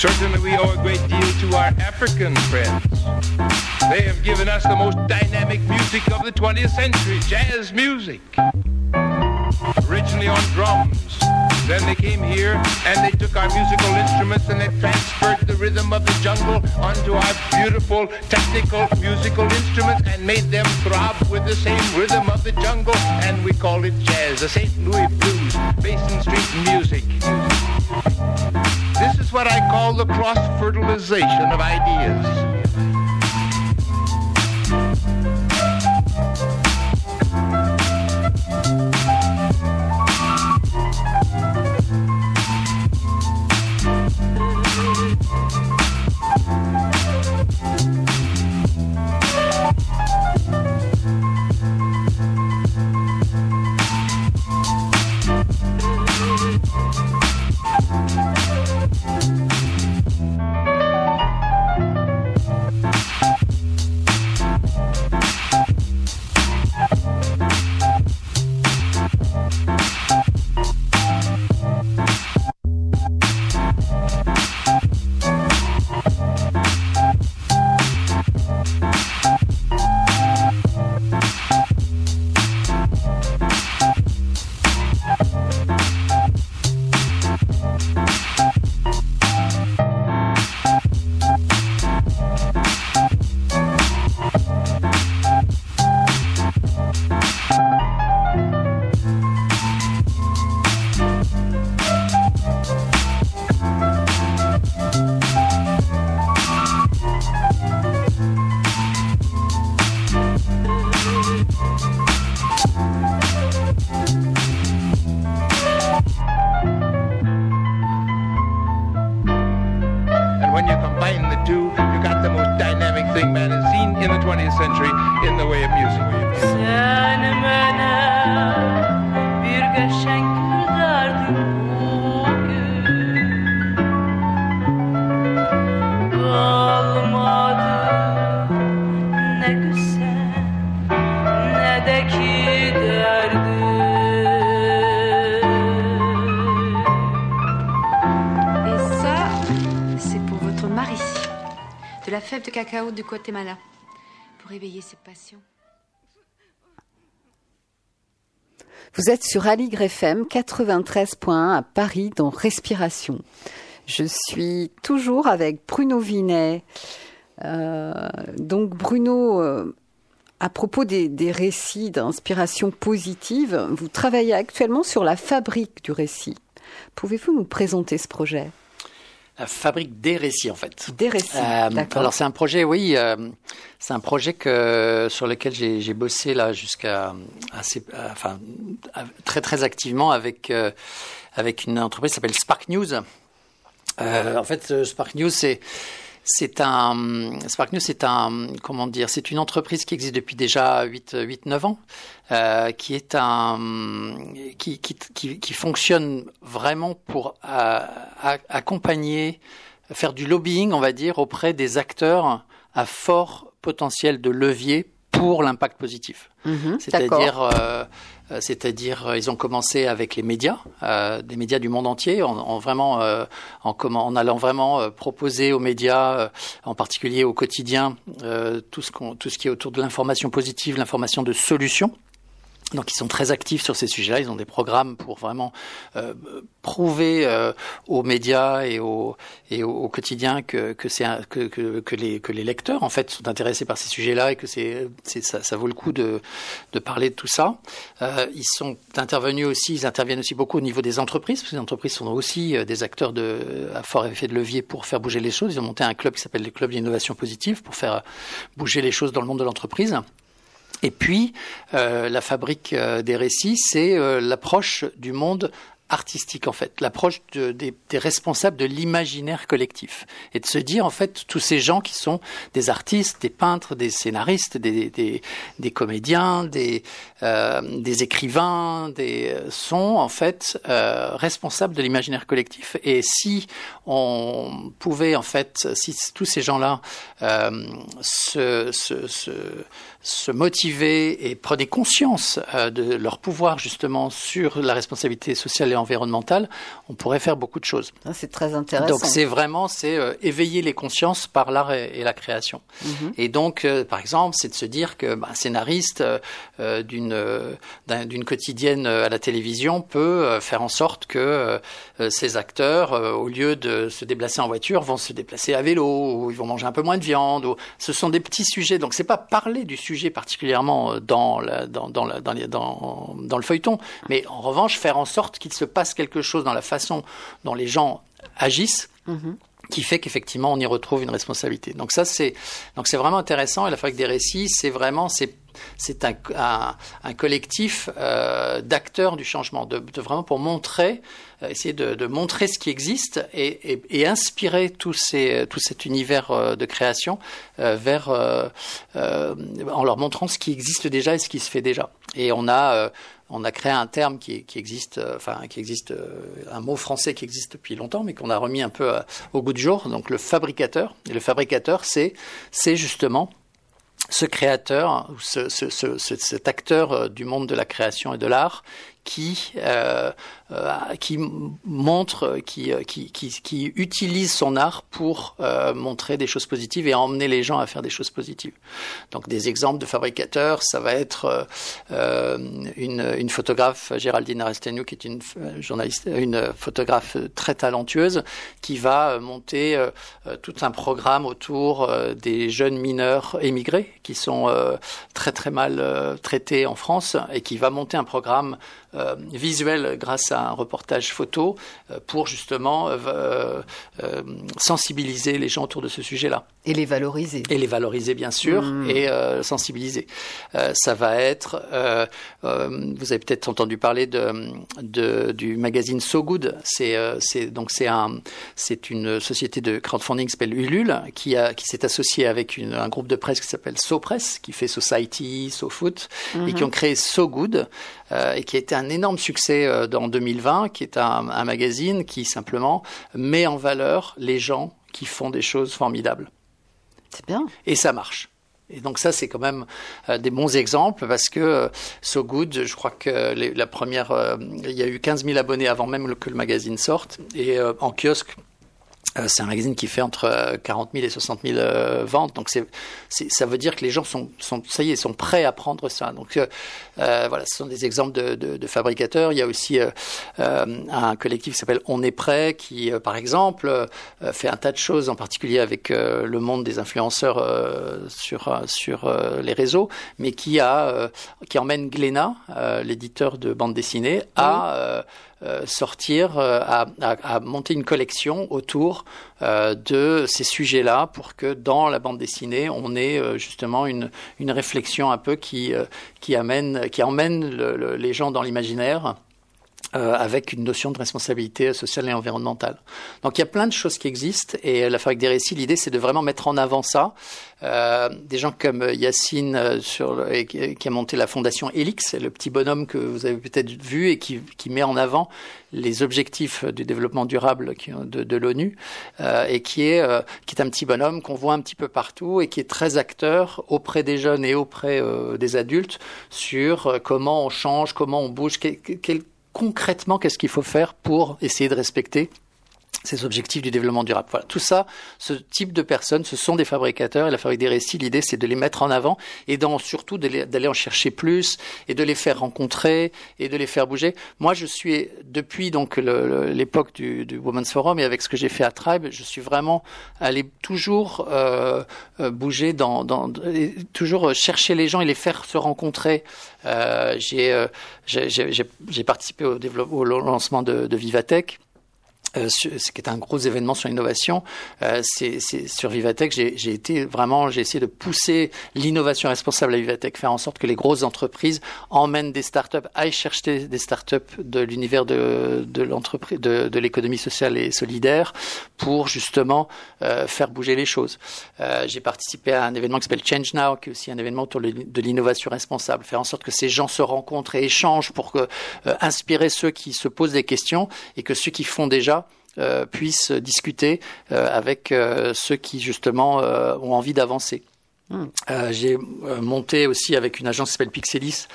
Certainly, we owe a great deal to our African friends. They have given us the most dynamic music of the 20th century, jazz music. Originally on drums. Then they came here and they took our musical instruments and they transferred the rhythm of the jungle onto our beautiful technical musical instruments and made them throb with the same rhythm of the jungle. And we call it jazz, the St. Louis blues, Basin Street music. This is what I call the cross-fertilization of ideas. Cacao du Guatemala. Pour éveiller ses passions. Vous êtes sur Aligre FM 93.1 à Paris dans Respiration. Je suis toujours avec Bruno Vinet. Euh, donc Bruno, euh, à propos des, récits d'inspiration positive, vous travaillez actuellement sur la fabrique du récit. Pouvez-vous nous présenter ce projet? Fabrique des récits, en fait. Des récits, Euh, alors c'est un projet, oui, euh, c'est un projet que sur lequel j'ai bossé là jusqu'à assez, euh, enfin très très activement avec euh, avec une entreprise qui s'appelle Spark News. Euh, en fait, euh, Spark News, c'est c'est un Spark News, c'est un comment dire, c'est une entreprise qui existe depuis déjà 8 8 9 ans, euh, qui est un qui, qui, qui, fonctionne vraiment pour euh, accompagner faire du lobbying, on va dire, auprès des acteurs à fort potentiel de levier pour l'impact positif. Mhm, C'est-à-dire, euh, euh, c'est-à-dire, euh, ils ont commencé avec les médias, euh, des médias du monde entier, en, en vraiment, euh, en, comment, en allant vraiment euh, proposer aux médias, euh, en particulier au quotidien, euh, tout ce tout ce qui est autour de l'information positive, l'information de solutions. Donc ils sont très actifs sur ces sujets-là. Ils ont des programmes pour vraiment euh, prouver euh, aux médias et au, et au, quotidien que, que, c'est que, que, que, les, que les lecteurs en fait sont intéressés par ces sujets-là et que c'est, c'est ça, ça vaut le coup de, de parler de tout ça. Euh, ils sont intervenus aussi, ils interviennent aussi beaucoup au niveau des entreprises parce que les entreprises sont aussi euh, des acteurs de à fort effet de levier pour faire bouger les choses. Ils ont monté un club qui s'appelle le club d'innovation positive pour faire bouger les choses dans le monde de l'entreprise. Et puis, euh, la fabrique euh, des récits, c'est euh, l'approche du monde artistique en fait, l'approche de- des, des responsables de l'imaginaire collectif. Et de se dire en fait tous ces gens qui sont des artistes, des peintres, des scénaristes, des, des, des comédiens, des, euh, des écrivains, des sont en fait euh, responsables de l'imaginaire collectif. Et si on pouvait en fait si tous ces gens-là euh, se, se, se, se motiver et prenaient conscience euh, de leur pouvoir justement sur la responsabilité sociale et environnementale, on pourrait faire beaucoup de choses. Ah, C'est très intéressant. Donc c'est vraiment c'est euh, éveiller les consciences par l'art et, et la création. Mhm. Et donc euh, par exemple c'est de se dire que bah, un scénariste euh, d'une d'un- d'une quotidienne à la télévision peut faire en sorte que ces acteurs au lieu de se déplacer en voiture vont se déplacer à vélo ou ils vont manger un peu moins de viande. Ou... Ce sont des petits sujets donc c'est pas parler du sujet particulièrement dans la, dans dans, la, dans, les- dans dans le feuilleton, mais en revanche faire en sorte qu'il se passe quelque chose dans la façon dont les gens agissent Mhm. qui fait qu'effectivement on y retrouve une responsabilité. Donc ça c'est donc c'est vraiment intéressant et la fabrique des récits c'est vraiment c'est c'est un, un, un collectif euh, d'acteurs du changement, de, de vraiment pour montrer, essayer de, de montrer ce qui existe et, et, et inspirer tout, ces, tout cet univers euh, de création euh, vers euh, euh, en leur montrant ce qui existe déjà et ce qui se fait déjà. Et on a euh, on a créé un terme qui, qui existe, euh, enfin qui existe, euh, un mot français qui existe depuis longtemps, mais qu'on a remis un peu euh, au goût du jour. Donc le fabricateur. Et le fabricateur, c'est c'est justement ce créateur, ce, ce, ce, ce- cet acteur euh, du monde de la création et de l'art qui, euh, euh, qui m- montre, euh, qui, euh, qui, qui, qui utilise son art pour euh, montrer des choses positives et emmener les gens à faire des choses positives. Donc des exemples de fabricateurs, ça va être euh, euh, une, une photographe, Géraldine Aresteanu, qui est une journaliste, une photographe très talentueuse, qui va euh, monter euh, euh, tout un programme autour euh, des jeunes mineurs émigrés qui sont euh, très très mal euh, traités en France et qui va monter un programme euh, visuel grâce à un reportage photo pour justement sensibiliser les gens autour de ce sujet-là. Et les valoriser. Et les valoriser, bien sûr, mmh. et sensibiliser. ça va être, vous avez peut-être entendu parler de, de, du magazine So Good. C'est donc c'est un, c'est une société de crowdfunding qui s'appelle Ulule, qui, a, qui s'est associée avec une, un groupe de presse qui s'appelle So Press, qui fait Society, So Foot, et qui mhm. ont créé So Good, euh, et qui a été un énorme succès euh, en 2020, qui est un, un magazine qui simplement met en valeur les gens qui font des choses formidables. C'est bien. Et ça marche. Et donc ça, c'est quand même euh, des bons exemples parce que euh, So Good, je crois que les, la première, euh, il y a eu 15 000 abonnés avant même que le magazine sorte. Et en kiosque, c'est un magazine qui fait entre 40 euh, 000 et 60 000 euh, ventes, donc c'est, ça veut dire que les gens sont, sont, ça y est, sont prêts à prendre ça. Donc euh, voilà, ce sont des exemples de, de, de fabricateurs. Il y a aussi un collectif qui s'appelle On est prêt, qui par exemple fait un tas de choses, en particulier avec le monde des influenceurs sur sur les réseaux, mais qui a qui emmène Glénat, l'éditeur de bande dessinée, à euh, sortir, euh, à, à, monter une collection autour euh, de ces sujets-là pour que dans la bande dessinée, on ait justement une, une réflexion un peu qui, qui, amène, qui emmène les gens dans l'imaginaire. Avec une notion de responsabilité sociale et environnementale. Donc il y a plein de choses qui existent et la fabrique des récits, l'idée c'est de vraiment mettre en avant ça euh, des gens comme Yacine, euh, sur qui a monté la fondation Elix, le petit bonhomme que vous avez peut-être vu et qui, qui, met en avant les objectifs du développement durable de, de l'ONU euh, et qui est, euh, qui est un petit bonhomme qu'on voit un petit peu partout et qui est très acteur auprès des jeunes et auprès des adultes sur comment on change, comment on bouge, quel, concrètement qu'est-ce qu'il faut faire pour essayer de respecter ces objectifs du développement durable. Voilà, tout ça, ce type de personnes, ce sont des fabricateurs et la fabrique des récits, l'idée c'est de les mettre en avant et dans, surtout d'aller en chercher plus et de les faire rencontrer et de les faire bouger. Moi, je suis depuis donc l'époque du, du, Women's Forum et avec ce que j'ai fait à Tribe, je suis vraiment allé toujours euh, euh bouger dans, dans toujours chercher les gens et les faire se rencontrer. Euh, euh j'ai participé au, au lancement de, de Vivatech euh, ce qui est un gros événement sur l'innovation, euh, c'est sur Vivatech. J'ai été vraiment, j'ai essayé de pousser l'innovation responsable à Vivatech, faire en sorte que les grosses entreprises emmènent des startups, aillent chercher des startups de l'univers de, de l'entreprise, de, de l'économie sociale et solidaire, pour justement euh, faire bouger les choses. Euh, j'ai participé à un événement qui s'appelle Change Now, qui est aussi un événement autour de l'innovation responsable, faire en sorte que ces gens se rencontrent et échangent pour que, euh, inspirer ceux qui se posent des questions et que ceux qui font déjà euh, puissent discuter euh, avec euh, ceux qui justement ont envie d'avancer. Hmm. J'ai monté aussi avec une agence qui s'appelle Pixelis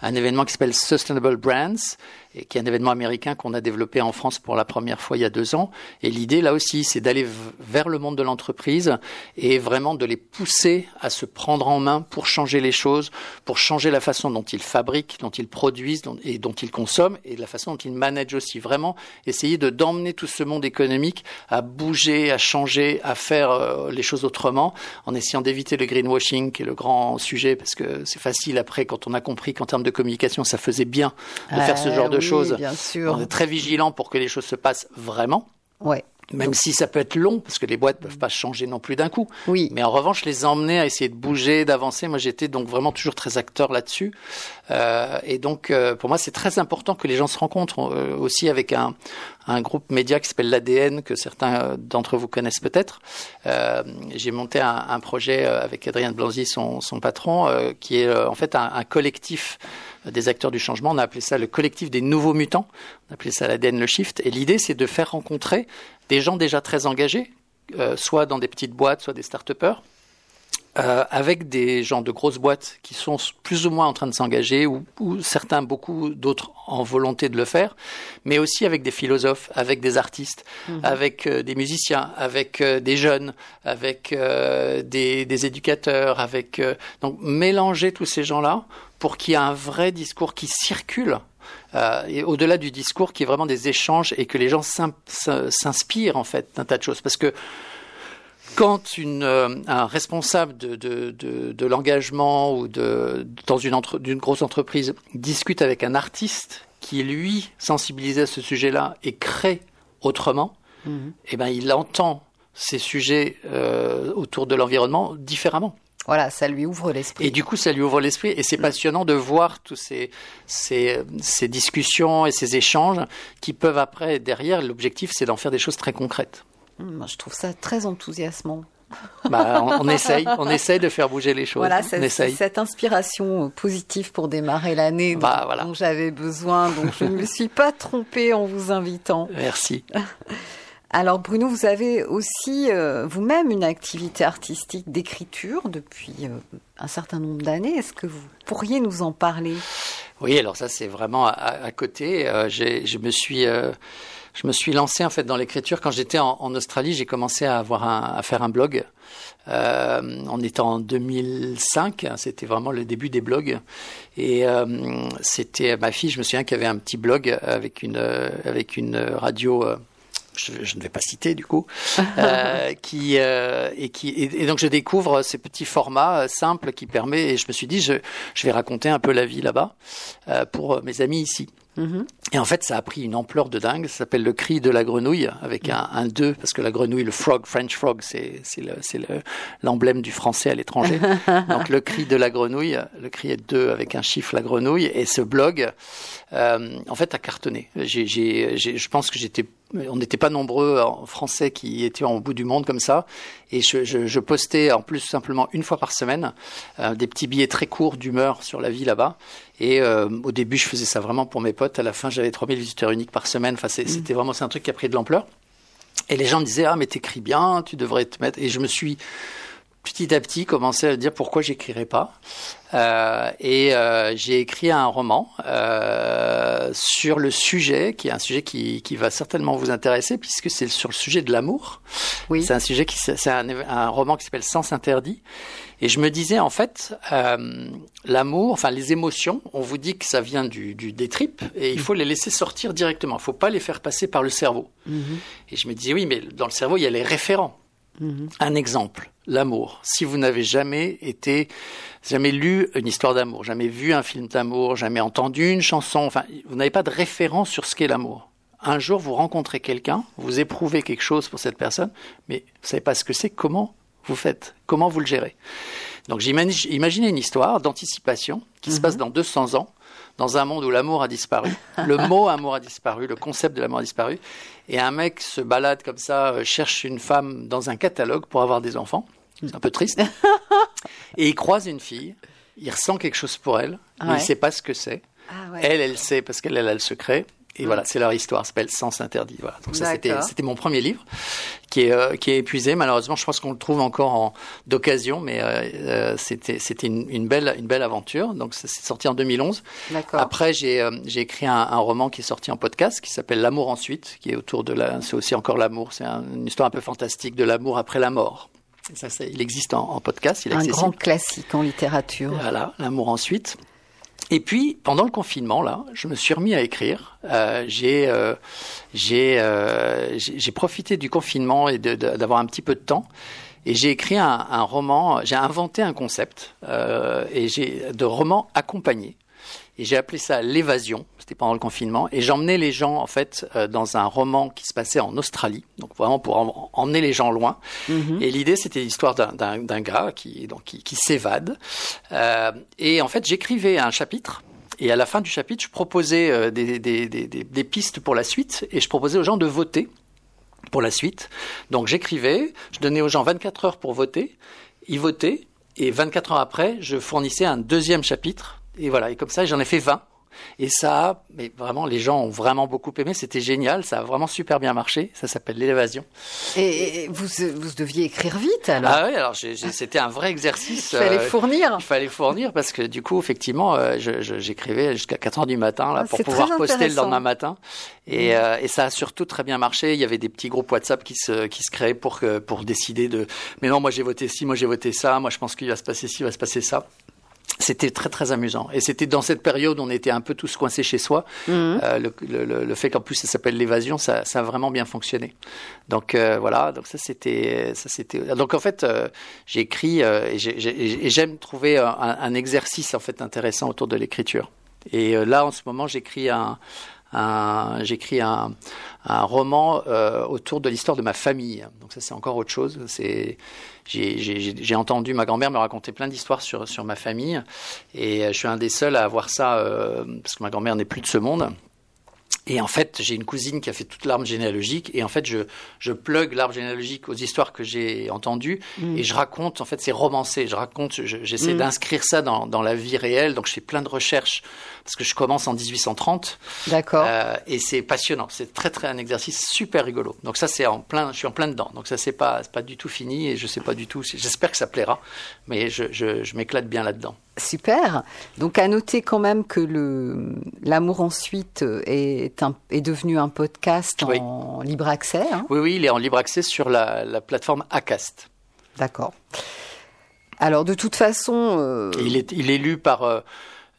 un événement qui s'appelle Sustainable Brands et qui est un événement américain qu'on a développé en France pour la première fois il y a deux ans. Et l'idée, là aussi, c'est d'aller vers le monde de l'entreprise et vraiment de les pousser à se prendre en main pour changer les choses, pour changer la façon dont ils fabriquent, dont ils produisent et dont ils consomment et la façon dont ils managent aussi. Vraiment essayer de d'emmener tout ce monde économique à bouger, à changer, à faire euh, les choses autrement, en essayant d'éviter le greenwashing, qui est le grand sujet, parce que c'est facile après, quand on a compris qu'en termes de communication, ça faisait bien de faire ce genre de choses. Bien sûr. On est très vigilant pour que les choses se passent vraiment. Ouais. Même si ça peut être long, parce que les boîtes peuvent pas changer non plus d'un coup. Oui. Mais en revanche, les emmener à essayer de bouger, d'avancer. Moi, j'étais donc vraiment toujours très acteur là-dessus. Euh, et donc, euh, pour moi, c'est très important que les gens se rencontrent euh, aussi avec un, un groupe média qui s'appelle l'ADN, que certains d'entre vous connaissent peut-être. J'ai monté un, un, projet avec Adrien Blanzy, son, son patron, qui est en fait un, un collectif des acteurs du changement. On a appelé ça le collectif des nouveaux mutants. On a appelé ça l'ADN le shift. Et l'idée, c'est de faire rencontrer des gens déjà très engagés, euh, soit dans des petites boîtes, soit des start-upers, euh, avec des gens de grosses boîtes qui sont plus ou moins en train de s'engager, ou, ou, certains, beaucoup d'autres en volonté de le faire, mais aussi avec des philosophes, avec des artistes, mmh. avec euh, des musiciens, avec euh, des jeunes, avec euh, des, des, éducateurs, avec donc mélanger tous ces gens-là pour qu'il y ait un vrai discours qui circule euh, et au-delà du discours, qui est vraiment des échanges et que les gens s'inspirent en fait d'un tas de choses. Parce que quand une, euh, un responsable de, de, de, de l'engagement ou de, dans une, entre, grosse entreprise discute avec un artiste qui lui sensibilisé à ce sujet-là et crée autrement, eh ben il entend ces sujets euh, autour de l'environnement différemment. Voilà, ça lui ouvre l'esprit. Et du coup, ça lui ouvre l'esprit et c'est passionnant de voir tous ces, ces, ces discussions et ces échanges qui peuvent après, derrière, l'objectif, c'est d'en faire des choses très concrètes. Moi, je trouve ça très enthousiasmant. Bah, on, on essaye, on essaye de faire bouger les choses. Voilà, c'est cette inspiration positive pour démarrer l'année dont, Bah, voilà. dont j'avais besoin. Donc, je ne me suis pas trompée en vous invitant. Merci. *laughs* Alors, Bruno, vous avez aussi euh, vous-même une activité artistique d'écriture depuis euh, un certain nombre d'années. Est-ce que vous pourriez nous en parler? Oui, alors ça c'est vraiment à, à côté. Euh, j'ai- je me suis, euh, je me suis lancé en fait dans l'écriture quand j'étais en, Australie. J'ai commencé à avoir un, à faire un blog. Euh, on était en 2005. hein, C'était vraiment le début des blogs. Et euh, c'était ma fille. Je me souviens qu'il y avait un petit blog avec une, euh, avec une radio. Euh, je, je ne vais pas citer du coup, *laughs* euh, qui euh, et qui et, et donc je découvre ces petits formats euh, simples qui permet et je me suis dit je je vais raconter un peu la vie là-bas euh, pour mes amis ici. Et en fait, ça a pris une ampleur de dingue. Ça s'appelle le cri de la grenouille avec un, un 2 parce que la grenouille, le frog, French frog, c'est c'est le- l'emblème du français à l'étranger. *laughs* Donc le cri de la grenouille, le cri est 2 avec un chiffre la grenouille et ce blog, euh, en fait, a cartonné. J'ai, j'ai, j'ai- je pense que j'étais, on n'était pas nombreux en français qui étaient en bout du monde comme ça. Et je, je, je postais en plus simplement une fois par semaine euh, des petits billets très courts d'humeur sur la vie là-bas. Et euh, au début, je faisais ça vraiment pour mes potes. À la fin, j'avais 3000 visiteurs uniques par semaine. Enfin, c'est- c'était vraiment c'est un truc qui a pris de l'ampleur. Et les gens me disaient ah mais t'écris bien, tu devrais te mettre. Et je me suis petit à petit commencé à dire pourquoi j'écrirais pas. Euh, et euh, j'ai écrit un roman euh, sur le sujet, qui est un sujet qui, qui va certainement vous intéresser, puisque c'est sur le sujet de l'amour. Oui. C'est un sujet qui, c'est un, un roman qui s'appelle Sens interdit. Et je me disais en fait, euh, l'amour, enfin les émotions, on vous dit que ça vient du, du des tripes, et il faut les laisser sortir directement. Il faut pas les faire passer par le cerveau. Et je me disais oui, mais dans le cerveau il y a les référents. Un exemple, l'amour. Si vous n'avez jamais été, jamais lu une histoire d'amour, jamais vu un film d'amour, jamais entendu une chanson, enfin, vous n'avez pas de référence sur ce qu'est l'amour. Un jour, vous rencontrez quelqu'un, vous éprouvez quelque chose pour cette personne, mais vous savez pas ce que c'est, comment vous faites, comment vous le gérez. Donc j'imagine imaginez une histoire d'anticipation qui se passe dans 200 ans, dans un monde où l'amour a disparu, *laughs* le mot amour a disparu, le concept de l'amour a disparu, et un mec se balade comme ça, euh, cherche une femme dans un catalogue pour avoir des enfants. C'est un peu triste. *laughs* et il croise une fille, il ressent quelque chose pour elle, mais Ouais. il sait pas ce que c'est. Ah ouais. Elle, elle sait parce qu'elle elle a le secret. Et voilà, c'est leur histoire, s'appelle Sens interdit. Voilà. Donc ça, c'était, mon premier livre, qui est, euh, qui est épuisé. Malheureusement, je pense qu'on le trouve encore en, d'occasion, mais euh, euh, c'était, c'était une, une belle, une belle aventure. Donc ça, c'est sorti en 2011. D'accord. Après, j'ai, euh, j'ai écrit un, un roman qui est sorti en podcast, qui s'appelle L'amour ensuite, qui est autour de la, c'est aussi encore l'amour. C'est un- une histoire un peu fantastique de l'amour après la mort. Ça, il existe en, en podcast, il est Un accessible. grand classique en littérature. Voilà, l'amour ensuite. Et puis, pendant le confinement, là, je me suis remis à écrire. Euh, j'ai, euh, euh, j'ai profité du confinement et d'avoir un petit peu de temps. Et j'ai écrit un, un roman, j'ai inventé un concept et j'ai de roman accompagné. Et j'ai appelé ça l'évasion. C'était pendant le confinement. Et j'emmenais les gens, en fait, euh, dans un roman qui se passait en Australie. Donc vraiment pour en- emmener les gens loin. Et l'idée, c'était l'histoire d'un- gars qui, donc, qui, qui s'évade. Euh, et en fait, j'écrivais un chapitre. Et à la fin du chapitre, je proposais euh, des, des, des, des, des pistes pour la suite. Et je proposais aux gens de voter pour la suite. Donc j'écrivais, je donnais aux gens 24 heures pour voter, ils votaient, et 24 heures après, je fournissais un deuxième chapitre, et voilà, et comme ça, j'en ai fait 20. Et ça, a- mais vraiment, les gens ont vraiment beaucoup aimé, c'était génial, ça a vraiment super bien marché, ça s'appelle l'élévation. Et, et vous, vous deviez écrire vite alors. Ah oui, alors c'était un vrai exercice. Il fallait euh, fournir. Il fallait fournir parce que du coup, effectivement, euh, j'écrivais jusqu'à 4 heures du matin là, Ah, pour pouvoir poster le lendemain matin. Et, euh, et ça a surtout très bien marché. Il y avait des petits groupes WhatsApp qui se, qui se créaient pour, que, pour décider de mais non, moi j'ai voté ci, moi j'ai voté ça, moi je pense qu'il va se passer ci, il va se passer ça. C'était très très amusant et c'était dans cette période où on était un peu tous coincés chez soi. Euh, le, le- le- le fait qu'en plus ça s'appelle l'évasion, ça, ça a vraiment bien fonctionné. Donc euh, voilà, donc ça c'était ça c'était donc en fait euh, euh, et j'ai- j'ai- et j'aime trouver un, un exercice en fait intéressant autour de l'écriture. Et là, en ce moment, j'écris un, un j'écris un, un roman euh, autour de l'histoire de ma famille. Donc ça, c'est encore autre chose. C'est j'ai- entendu ma grand-mère me raconter plein d'histoires sur sur ma famille, et euh, je suis un des seuls à avoir ça euh, parce que ma grand-mère n'est plus de ce monde. Et en fait, j'ai une cousine qui a fait toute l'arbre généalogique. Et en fait, je, je plug l'arbre généalogique aux histoires que j'ai entendues. Et je raconte, en fait, c'est romancé. Je raconte, je- j'essaie d'inscrire ça dans, dans la vie réelle. Donc, je fais plein de recherches. Parce que je commence en 1830. D'accord. Euh, et c'est passionnant. C'est très, très un exercice super rigolo. Donc, ça, c'est en plein, je suis en plein dedans. Donc, ça, c'est pas, pas du tout fini. Et je sais pas du tout. si- J'espère que ça plaira. Mais je, je, je m'éclate bien là-dedans. Super. Donc à noter quand même que le l'amour ensuite est un, est devenu un podcast Oui. en libre accès. hein. Oui, oui, il est en libre accès sur la, la plateforme Acast. D'accord. Alors de toute façon, euh, il, est, il est lu par euh,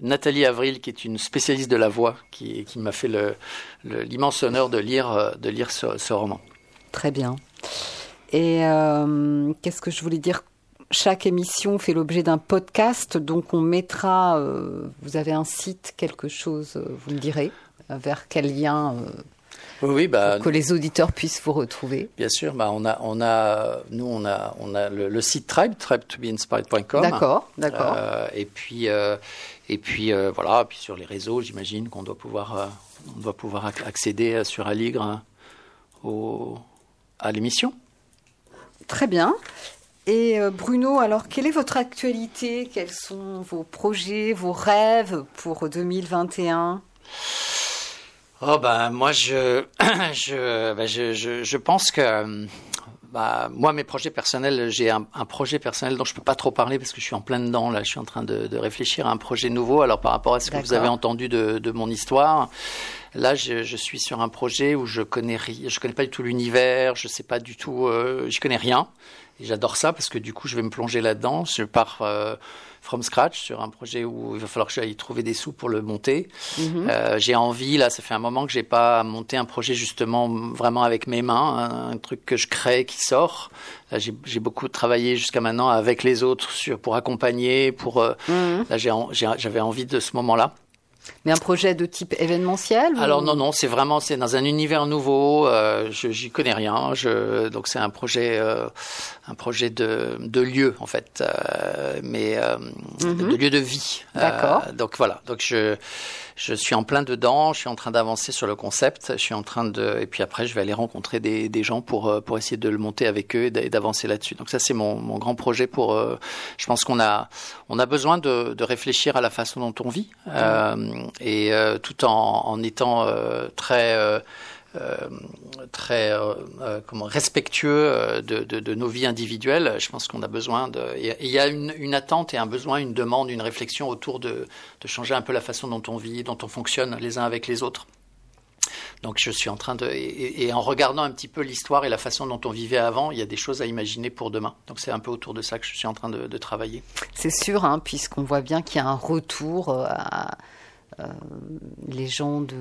Nathalie Avril, qui est une spécialiste de la voix, qui, qui m'a fait le- le- l'immense honneur de lire, euh, de lire ce, ce roman. très bien. Et euh, qu'est-ce que je voulais dire? Chaque émission fait l'objet d'un podcast, donc on mettra. euh, vous avez un site, quelque chose, vous me direz, vers quel lien euh, Oui, bah, pour que les auditeurs puissent vous retrouver. bien sûr. Bah, on a, on a, nous, on a, on a le, le site Tribe, tribetobeinspired.com. D'accord, d'accord. Euh, et puis, et puis euh, voilà. Puis sur les réseaux, j'imagine qu'on doit pouvoir, euh, on doit pouvoir ac- accéder euh, sur Aligre hein, au, à l'émission. Très bien. Et Bruno, alors quelle est votre actualité? Quels sont vos projets, vos rêves pour 2021 Oh bah moi je *clears throat* je, bah, je, je je pense que bah, moi mes projets personnels j'ai un, un projet personnel dont je peux pas trop parler parce que je suis en plein dedans là. Je suis en train de, de réfléchir à un projet nouveau. Alors par rapport à ce que vous avez entendu de, de mon histoire là je, je suis sur un projet où je connais je connais pas du tout l'univers je sais pas du tout euh, j'y connais rien. Et j'adore ça parce que du coup je vais me plonger là-dedans. Je pars euh, from scratch sur un projet où il va falloir que j'aille trouver des sous pour le monter euh, j'ai envie, là, ça fait un moment que j'ai pas monté un projet justement vraiment avec mes mains, un, un truc que je crée qui sort. Là, j'ai beaucoup travaillé jusqu'à maintenant avec les autres sur pour accompagner, pour. euh, Là, en- j'ai- j'avais envie de ce moment-là. Mais un projet de type événementiel ou- Alors non, non, c'est vraiment c'est dans un univers nouveau. Euh, je j'y connais rien. Je, donc c'est un projet, euh, un projet de, de lieu en fait, euh, mais euh, de lieu de vie. Mhm. D'accord. Donc voilà. Donc je je suis en plein dedans. Je suis en train d'avancer sur le concept. Je suis en train de et puis après je vais aller rencontrer des, des gens pour euh, pour essayer de le monter avec eux et d'a- et d'avancer là-dessus. Donc ça c'est mon, mon grand projet pour. euh, je pense qu'on a on a besoin de, de réfléchir à la façon dont on vit euh, et euh, tout en, en étant euh, très très euh, euh, comment respectueux euh, de, nos vies individuelles. Je pense qu'on a besoin de. Il y a une, attente et un besoin, une demande, une réflexion autour de, changer un peu la façon dont on vit, dont on fonctionne les uns avec les autres. Donc je suis en train de et, en regardant un petit peu l'histoire et la façon dont on vivait avant, il y a des choses à imaginer pour demain. Donc c'est un peu autour de ça que je suis en train de, travailler. C'est sûr, hein, puisqu'on voit bien qu'il y a un retour euh, à euh, les gens de,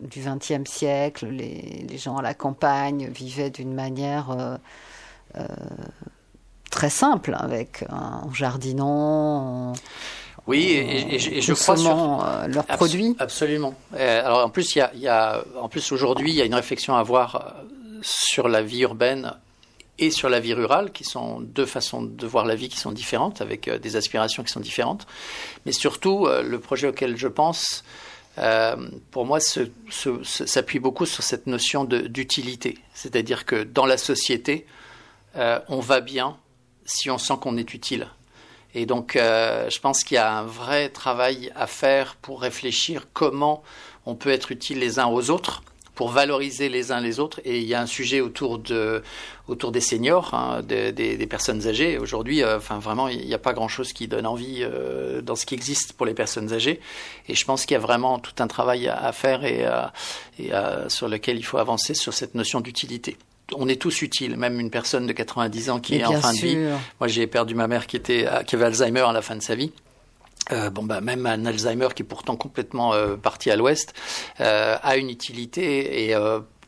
du XXe siècle, les, les gens à la campagne vivaient d'une manière euh, euh, très simple, avec en jardinant, en, Oui, et, et je- et je crois sur, euh, leurs produits. Absolument. Alors en plus, il y a, il y a- en plus aujourd'hui, il y a une réflexion à avoir sur la vie urbaine et sur la vie rurale, qui sont deux façons de voir la vie qui sont différentes, avec des aspirations qui sont différentes. Mais surtout, le projet auquel je pense, euh, pour moi, s'appuie beaucoup sur cette notion d'utilité. C'est-à-dire que dans la société, euh, on va bien si on sent qu'on est utile. Et donc, euh, je pense qu'il y a un vrai travail à faire pour réfléchir comment on peut être utile les uns aux autres, pour valoriser les uns les autres. Et il y a un sujet autour de autour des seniors, hein, des, des- des personnes âgées. Aujourd'hui, euh, enfin vraiment, il n'y a pas grand-chose qui donne envie euh, dans ce qui existe pour les personnes âgées. Et je pense qu'il y a vraiment tout un travail à, à faire et, à- et à- sur lequel il faut avancer sur cette notion d'utilité. On est tous utiles, même une personne de 90 ans qui Mais est en fin de vie. Moi, j'ai perdu ma mère qui, était, qui avait Alzheimer à la fin de sa vie. Euh, bon, bah, même un Alzheimer qui est pourtant complètement euh, parti à l'ouest euh, a une utilité et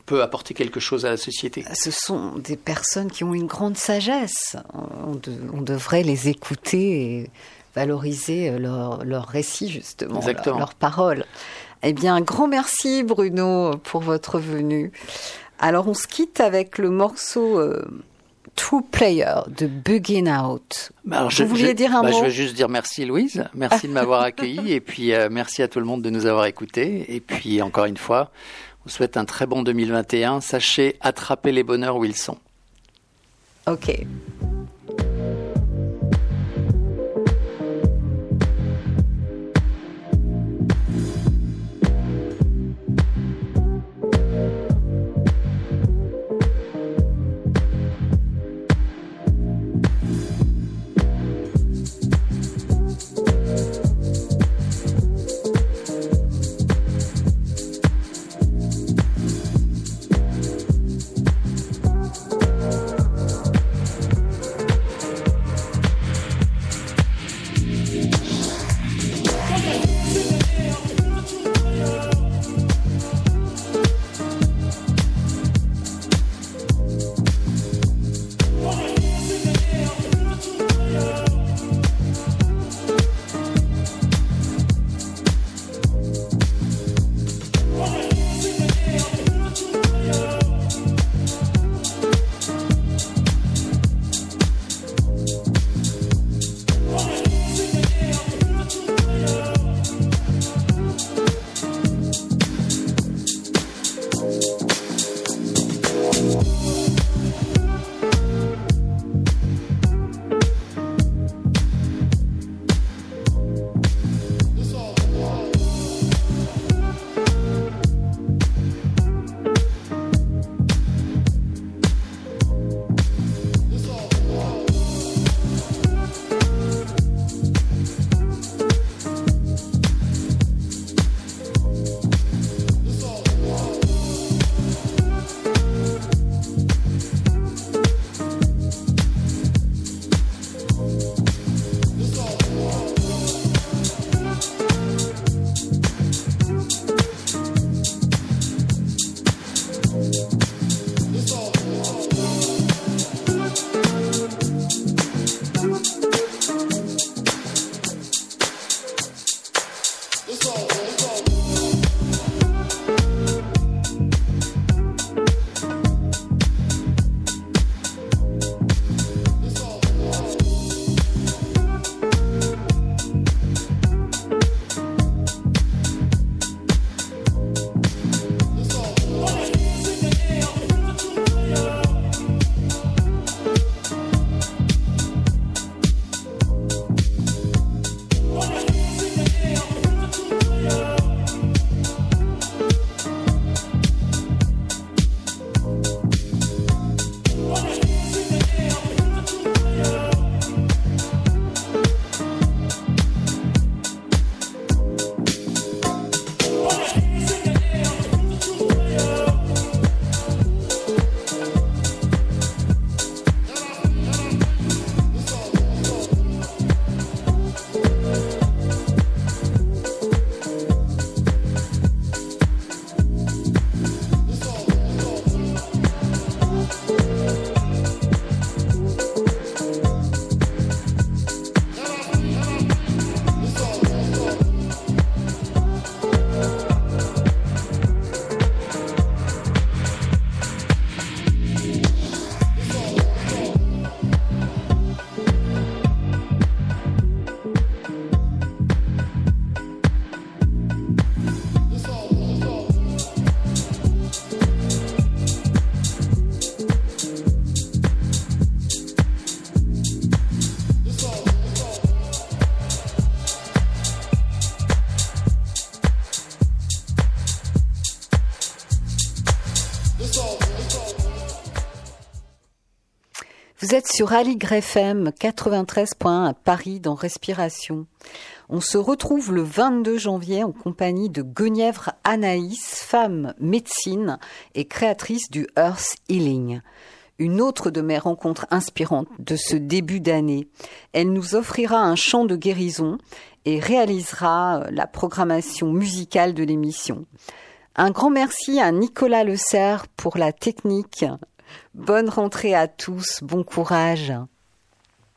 peut apporter quelque chose à la société. Ce sont des personnes qui ont une grande sagesse. On, de- on devrait les écouter et valoriser leur, leur récit justement, leur, Exactement. leur parole. Eh bien, un grand merci Bruno pour votre venue. Alors on se quitte avec le morceau True Player de Bugging Out. Bah, alors, Vous vouliez dire un bah, mot Je veux juste dire merci Louise, merci de m'avoir *laughs* accueilli et puis euh, merci à tout le monde de nous avoir écoutés. Et puis encore une fois, on vous souhaite un très bon 2021. Sachez attraper les bonheurs où ils sont. Ok. Sur Aligre FM 93.1 à Paris dans Respiration. On se retrouve le 22 janvier en compagnie de Guenièvre Anaïs, femme médecine et créatrice du Earth Healing. Une autre de mes rencontres inspirantes de ce début d'année. Elle nous offrira un chant de guérison et réalisera la programmation musicale de l'émission. Un grand merci à Nicolas Le Serre pour la technique. Bonne rentrée à tous, bon courage.